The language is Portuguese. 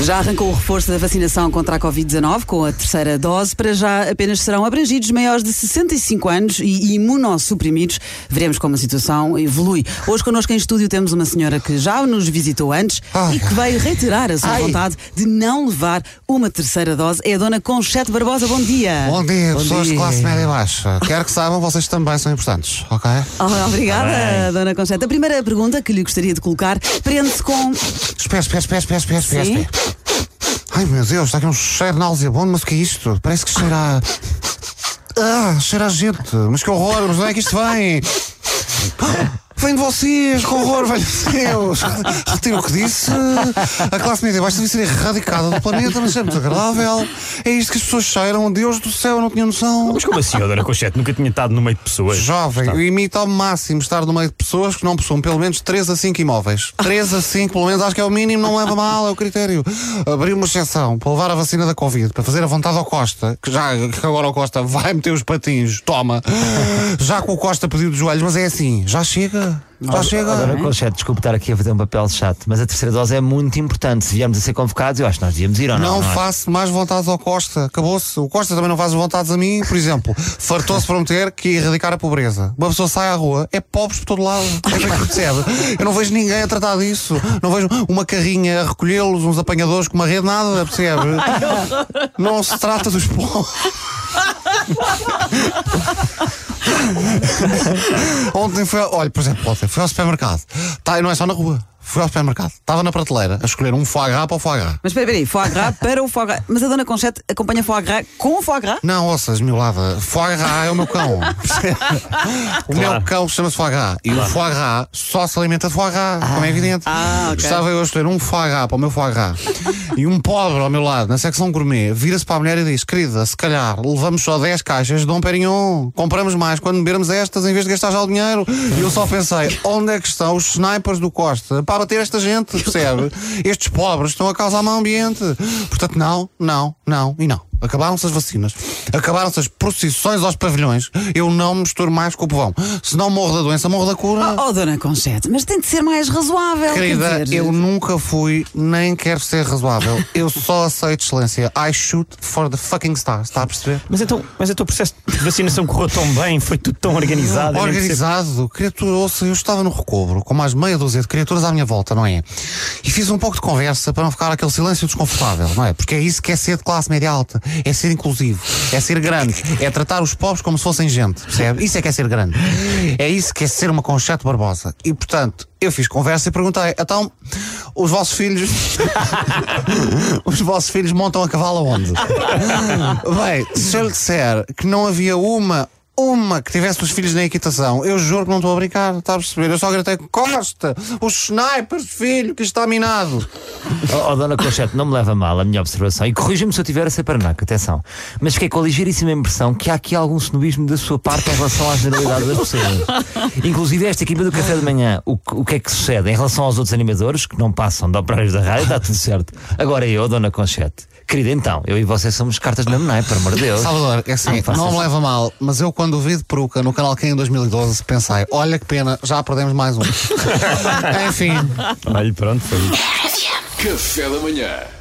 Já arrancou o reforço da vacinação contra a Covid-19 com a terceira dose. Para já apenas serão abrangidos maiores de 65 anos e imunossuprimidos. Veremos como a situação evolui. Hoje connosco em estúdio temos uma senhora que já nos visitou antes Ai. e que veio reiterar a sua Ai. vontade de não levar uma terceira dose. É a dona Conchete Barbosa. Bom dia. Bom dia, Bom pessoas dia. de classe média e baixa. Quero que saibam, vocês também são importantes, ok? Oh, obrigada, dona Conchete. A primeira pergunta que lhe gostaria de colocar prende-se com. Espera, espera, espera, espera, espera, espera. Ai meu Deus, está aqui um cheiro nauseabundo, mas o que é isto? Parece que cheira a... Ah, cheira a gente. Mas que horror, mas não é que isto vem? Vem de vocês, que horror, velho Deus! Retiro o que disse. A classe média baixa devia ser erradicada do planeta, mas é muito agradável. É isto que as pessoas cheiram. Deus do céu, eu não tinha noção. Mas como assim, ó, Dona Conchete? Nunca tinha estado no meio de pessoas. Jovem, eu imito ao máximo estar no meio de pessoas que não possuem pelo menos 3 a 5 imóveis. 3 a 5, pelo menos, acho que é o mínimo, não leva mal, é o critério. Abri uma exceção para levar a vacina da Covid, para fazer a vontade ao Costa, que já que agora o Costa vai meter os patinhos, toma. Já que o Costa pediu de joelhos, mas é assim, já chega. Já chega. Dona Conchete, desculpe estar aqui a fazer um papel chato, mas a terceira dose é muito importante. Se viermos a ser convocados, eu acho que nós devíamos ir ou não. Não não é? faço mais vontades ao Costa. Acabou-se. O Costa também não faz vontades a mim. Por exemplo, fartou-se prometer que ia erradicar a pobreza. Uma pessoa sai à rua, é pobres por todo lado. É que percebe. Eu não vejo ninguém a tratar disso. Não vejo uma carrinha a recolhê-los, uns apanhadores com uma rede, nada, percebe? Não se trata dos pobres. Ontem foi, olha, por exemplo, ontem fui ao supermercado. Tá, e não é só na rua. Fui ao supermercado. Estava na prateleira a escolher um foie gras para o foie gras. Mas espera aí, foie gras para o foie gras. Mas a dona Conchete acompanha foie gras com o foie gras? Não, ouça, esmiolada. Foie gras é o meu cão. o meu cão chama-se foie gras. E o foie gras só se alimenta de foie gras, como é evidente. ah, ok. Estava eu a escolher um foie gras para o meu foie gras. e um pobre ao meu lado, na secção gourmet, vira-se para a mulher e diz: Querida, se calhar levamos só 10 caixas de Dom Perignon. Compramos mais quando bebermos estas em vez de gastar já o dinheiro. E eu só pensei: onde é que estão os snipers do Costa para bater esta gente? Percebe? Estes pobres estão a causar mau ambiente. Portanto, não, não, não e não. Acabaram-se as vacinas, acabaram-se as procissões aos pavilhões. Eu não me misturo mais com o povão. Se não morro da doença, morro da cura. Oh, dona Conchete, mas tem de ser mais razoável. quer Querida, dizer- eu nunca fui, nem quero ser razoável. Eu só aceito excelência. I shoot for the fucking stars, está a perceber? Mas então, mas então o processo de vacinação correu tão bem, foi tudo tão organizado. Organizado, criatura, ouça, eu estava no recobro com mais meia dúzia de criaturas à minha volta, não é? E fiz um pouco de conversa para não ficar aquele silêncio desconfortável, não é? Porque é isso que é ser de classe média alta, é ser inclusivo, é ser grande, é tratar os pobres como se fossem gente, percebe? Isso é que é ser grande. É isso que é ser uma conchete barbosa. E portanto, eu fiz conversa e perguntei, então, os vossos filhos. os vossos filhos montam a cavalo aonde? Bem, se eu lhe disser que não havia uma, uma que tivesse os filhos na equitação, eu juro que não estou a brincar, está a perceber? Eu só gritei, Costa, os snipers, filho, que está minado. Oh, oh, Dona Conchete, não me leva mal a minha observação e corrija-me se eu tiver a ser paranaca, atenção. Mas fiquei com a ligeiríssima impressão que há aqui algum snobismo da sua parte em relação à generalidade das pessoas. Inclusive esta equipa do café de manhã, o, que- o que é que sucede? Em relação aos outros animadores, que não passam de operários da rádio, está tudo certo. Agora eu, Dona Conchete, querida então, eu e você somos cartas na menai, por amor de Deus. Salvador, é assim, Não não me leva mal, mas eu quando vi de peruca no canal Q em 2012 pensei, olha que pena, já perdemos mais um. Enfim. Olha, pronto, foi isso. Café da manhã.